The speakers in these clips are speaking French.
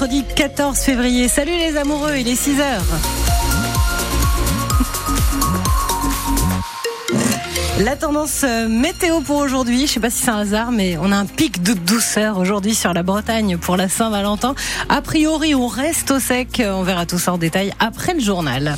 mercredi 14 février. Salut les amoureux, il est 6 heures. La tendance euh, météo pour aujourd'hui, je sais pas si c'est un hasard, mais on a un pic de douceur aujourd'hui sur la Bretagne pour la Saint-Valentin. A priori, on reste au sec. On verra tout ça en détail après le journal.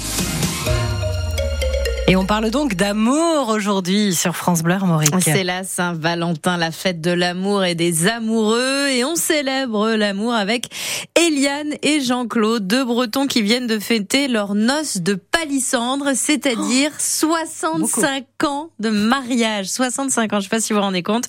Et on parle donc d'amour aujourd'hui sur France Bleu Armorique. C'est la Saint-Valentin, la fête de l'amour et des amoureux. Et on célèbre l'amour avec Eliane et Jean-Claude, deux Bretons qui viennent de fêter leur noces de palissandre, c'est-à-dire 65 ans de mariage. 65 ans, je sais pas si vous vous rendez compte.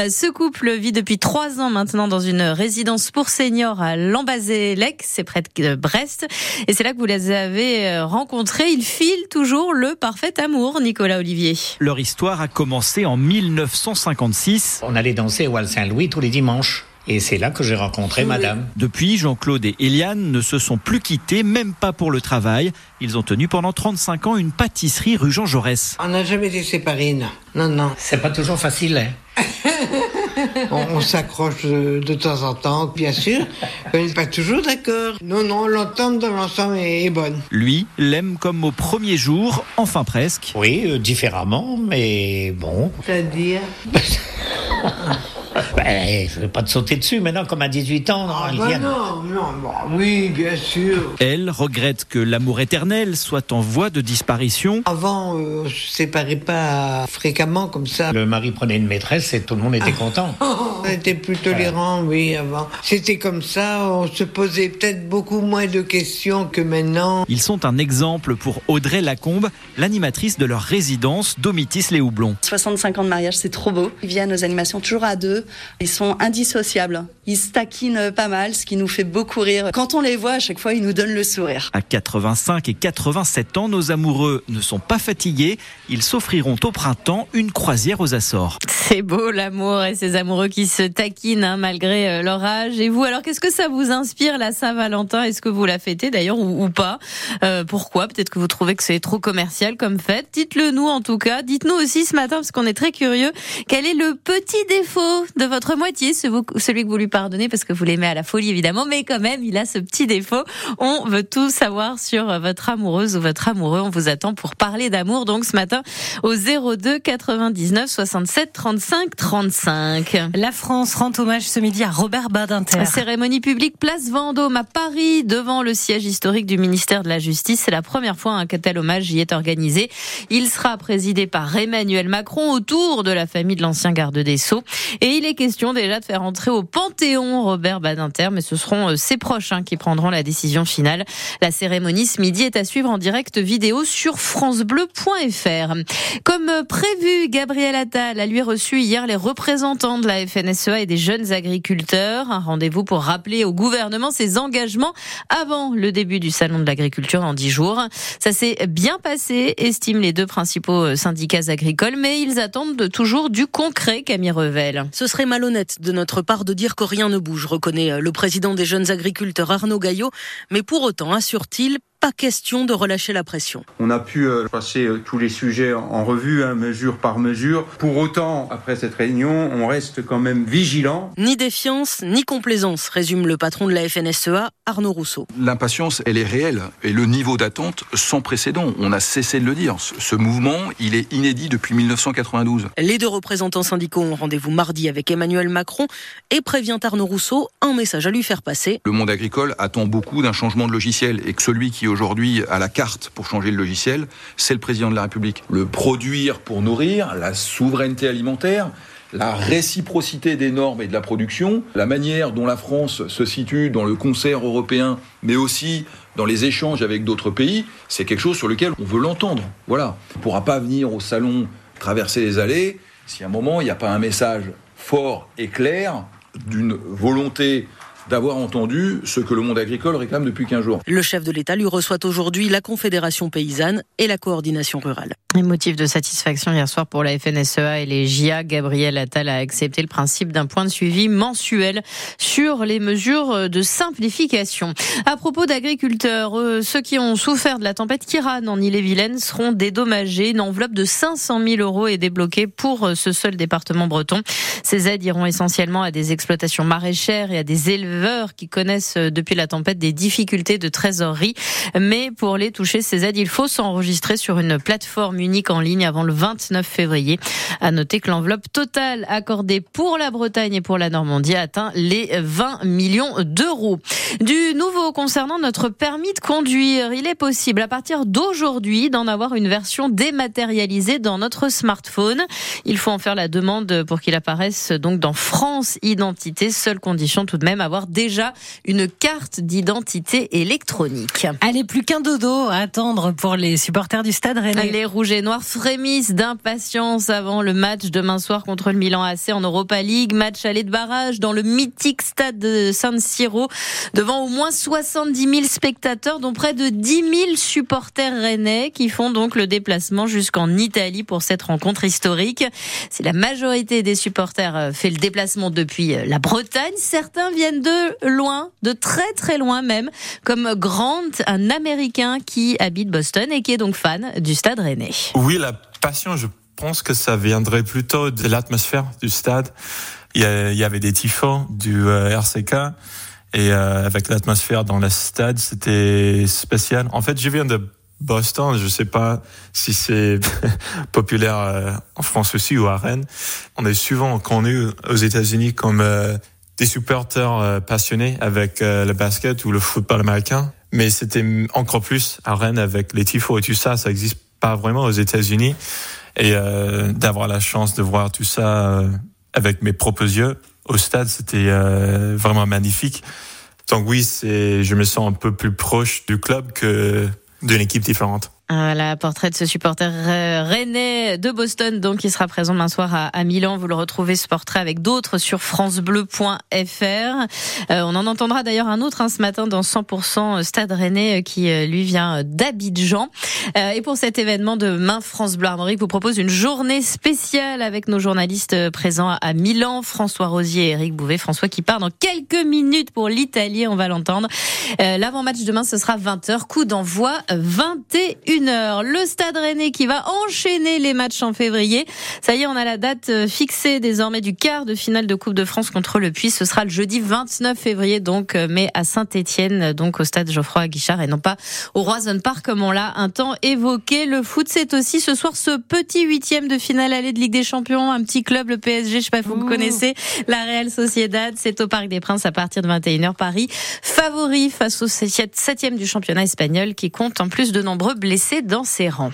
Euh, ce couple vit depuis trois ans maintenant dans une résidence pour seniors à Lambazélec, c'est près de Brest. Et c'est là que vous les avez euh, rencontrés. Ils filent toujours le parfait amour, Nicolas Olivier. Leur histoire a commencé en 1956. On allait danser au Val Saint-Louis tous les dimanches. Et c'est là que j'ai rencontré madame. Depuis, Jean-Claude et Eliane ne se sont plus quittés, même pas pour le travail. Ils ont tenu pendant 35 ans une pâtisserie rue Jean Jaurès. On n'a jamais été séparés, non. Non, non. C'est pas toujours facile, hein on, s'accroche de, temps en temps, bien sûr. On n'est pas toujours d'accord. Non, non, l'entente dans l'ensemble est, bonne. Lui l'aime comme au premier jour, enfin presque. Oui, euh, différemment, mais bon. C'est-à-dire? Ben, je vais pas te sauter dessus maintenant, comme à 18 ans. Ah, bah non, non, bah oui, bien sûr. Elle regrette que l'amour éternel soit en voie de disparition. Avant, euh, on se séparait pas fréquemment comme ça. Le mari prenait une maîtresse et tout le monde était content. on était plus tolérant, oui, avant. C'était comme ça, on se posait peut-être beaucoup moins de questions que maintenant. Ils sont un exemple pour Audrey Lacombe, l'animatrice de leur résidence Domitis les Houblons. 65 ans de mariage, c'est trop beau. Ils viennent aux animations toujours à deux. Ils sont indissociables. Ils se taquinent pas mal, ce qui nous fait beaucoup rire. Quand on les voit, à chaque fois, ils nous donnent le sourire. À 85 et 87 ans, nos amoureux ne sont pas fatigués. Ils s'offriront au printemps une croisière aux Açores. C'est beau l'amour et ces amoureux qui se taquinent hein, malgré euh, leur âge. Et vous, alors qu'est-ce que ça vous inspire la Saint-Valentin? Est-ce que vous la fêtez d'ailleurs ou, pas? Euh, Pourquoi? Peut-être que vous trouvez que c'est trop commercial comme fête. Dites-le nous en tout cas. Dites-nous aussi ce matin parce qu'on est très curieux. Quel est le petit défaut de votre moitié, celui que vous lui pardonnez parce que vous l'aimez à la folie évidemment, mais quand même il a ce petit défaut. On veut tout savoir sur votre amoureuse ou votre amoureux. On vous attend pour parler d'amour donc ce matin au 02 99 67 35 35. La France rend hommage ce midi à Robert Badinter. Cérémonie publique place Vendôme à Paris devant le siège historique du ministère de la Justice. C'est la première fois qu'un tel hommage y est organisé. Il sera présidé par Emmanuel Macron autour de la famille de l'ancien garde des Sceaux et il est question déjà de faire entrer au Panthéon Robert Badinter, mais ce seront euh, ses proches hein, qui prendront la décision finale. La cérémonie ce midi est à suivre en direct vidéo sur francebleu.fr. Comme euh, prévu, Gabriel Attal a lui reçu hier les représentants de la FNSEA et des jeunes agriculteurs. Un rendez-vous pour rappeler au gouvernement ses engagements avant le début du salon de l'agriculture dans dix jours. Ça s'est bien passé, estiment les deux principaux euh, syndicats agricoles, mais ils attendent toujours du concret, Camille Revel. Ce serait malhonnête de notre part de dire que rien ne bouge, reconnaît euh, le président des jeunes agriculteurs Arnaud Gaillot, mais pour autant, assure-t-il, pas question de relâcher la pression. On a pu euh, passer euh, tous les sujets en revue, hein, mesure par mesure. Pour autant, après cette réunion, on reste quand même vigilant. Ni défiance, ni complaisance, résume le patron de la FNSEA, Arnaud Rousseau. L'impatience, elle est réelle et le niveau d'attente sans précédent. On a cessé de le dire. Ce mouvement, il est inédit depuis 1992. Les deux représentants syndicaux ont rendez-vous mardi avec Emmanuel Macron et prévient Arnaud Rousseau un message à lui faire passer. Le monde agricole attend beaucoup d'un changement de logiciel et que celui qui aujourd'hui à la carte pour changer le logiciel, c'est le président de la République. Le produire pour nourrir, la souveraineté alimentaire, la réciprocité des normes et de la production, la manière dont la France se situe dans le concert européen, mais aussi dans les échanges avec d'autres pays, c'est quelque chose sur lequel on veut l'entendre. Voilà. On ne pourra pas venir au salon traverser les allées si à un moment il n'y a pas un message fort et clair d'une volonté d'avoir entendu ce que le monde agricole réclame depuis 15 jours. Le chef de l'État lui reçoit aujourd'hui la Confédération paysanne et la coordination rurale. Un motif de satisfaction hier soir pour la FNSEA et les JA. Gabriel Attal a accepté le principe d'un point de suivi mensuel sur les mesures de simplification. À propos d'agriculteurs, euh, ceux qui ont souffert de la tempête Kiran en Ille-et-Vilaine seront dédommagés. Une enveloppe de 500 000 euros est débloquée pour euh, ce seul département breton. Ces aides iront essentiellement à des exploitations maraîchères et à des éleveurs qui connaissent euh, depuis la tempête des difficultés de trésorerie. Mais pour les toucher, ces aides, il faut s'enregistrer sur une plateforme unique en ligne avant le 29 février. À noter que l'enveloppe totale accordée pour la Bretagne et pour la Normandie atteint les 20 millions d'euros. Du nouveau concernant notre permis de conduire, il est possible à partir d'aujourd'hui d'en avoir une version dématérialisée dans notre smartphone. Il faut en faire la demande pour qu'il apparaisse donc dans France Identité. Seule condition tout de même avoir déjà une carte d'identité électronique. Allez, plus qu'un dodo à attendre pour les supporters du Stade Rennais. Les Rouges et Noirs frémissent d'impatience avant le match demain soir contre le Milan AC en Europa League. Match aller de barrage dans le mythique stade de San Siro devant au moins 70 000 spectateurs, dont près de 10 000 supporters rennais qui font donc le déplacement jusqu'en Italie pour cette rencontre historique. Si la majorité des supporters euh, fait le déplacement depuis euh, la Bretagne, certains viennent de loin, de très très loin même, comme Grant, un Américain qui habite Boston et qui est donc fan du stade rennais. Oui, la passion, je pense que ça viendrait plutôt de l'atmosphère du stade. Il y, avait des tifos du euh, RCK et euh, avec l'atmosphère dans le stade, c'était spécial. En fait, je viens de Boston, je sais pas si c'est populaire euh, en France aussi ou à Rennes. On est souvent connu aux États-Unis comme des supporters passionnés avec le basket ou le football américain, mais c'était encore plus à Rennes avec les tifos et tout ça, ça existe pas vraiment aux États-Unis et euh, d'avoir la chance de voir tout ça euh, avec mes propres yeux au stade, c'était euh, vraiment magnifique. Donc oui, je me sens un peu plus proche du club que d'une équipe différente. Voilà, portrait de ce supporter rennais de Boston, donc qui sera présent demain soir à, Milan. Vous le retrouvez ce portrait avec d'autres sur francebleu.fr. Euh, on en entendra d'ailleurs un autre hein, ce matin dans 100% Stade Rennais euh, qui euh, lui vient d'Abidjan. et pour cet événement de Main France Bleu Armorique, vous propose une journée spéciale avec nos journalistes présents à Milan, François Rosier et Eric Bouvet. François qui part dans quelques minutes pour l'Italie, on va l'entendre. L'avant-match demain, ce sera 20h, coup d'envoi 21 heure. Le Stade Rennais qui va enchaîner les matchs en février. Ça y est, on a la date euh, fixée désormais du quart de finale de Coupe de France contre le Puy. Ce sera le jeudi 29 février, donc, euh, mais à Saint-Etienne, donc au Stade Geoffroy Guichard et non pas au Roison Park comme on l'a un temps évoqué. Le foot, c'est aussi ce soir ce petit huitième de finale allée de Ligue des Champions, un petit club, le PSG, je sais pas si vous connaissez, la Real Sociedad. C'est au Parc des Princes à partir de 21h Paris. Favori face au septième du championnat espagnol qui compte en plus de nombreux blessés dans ses rangs.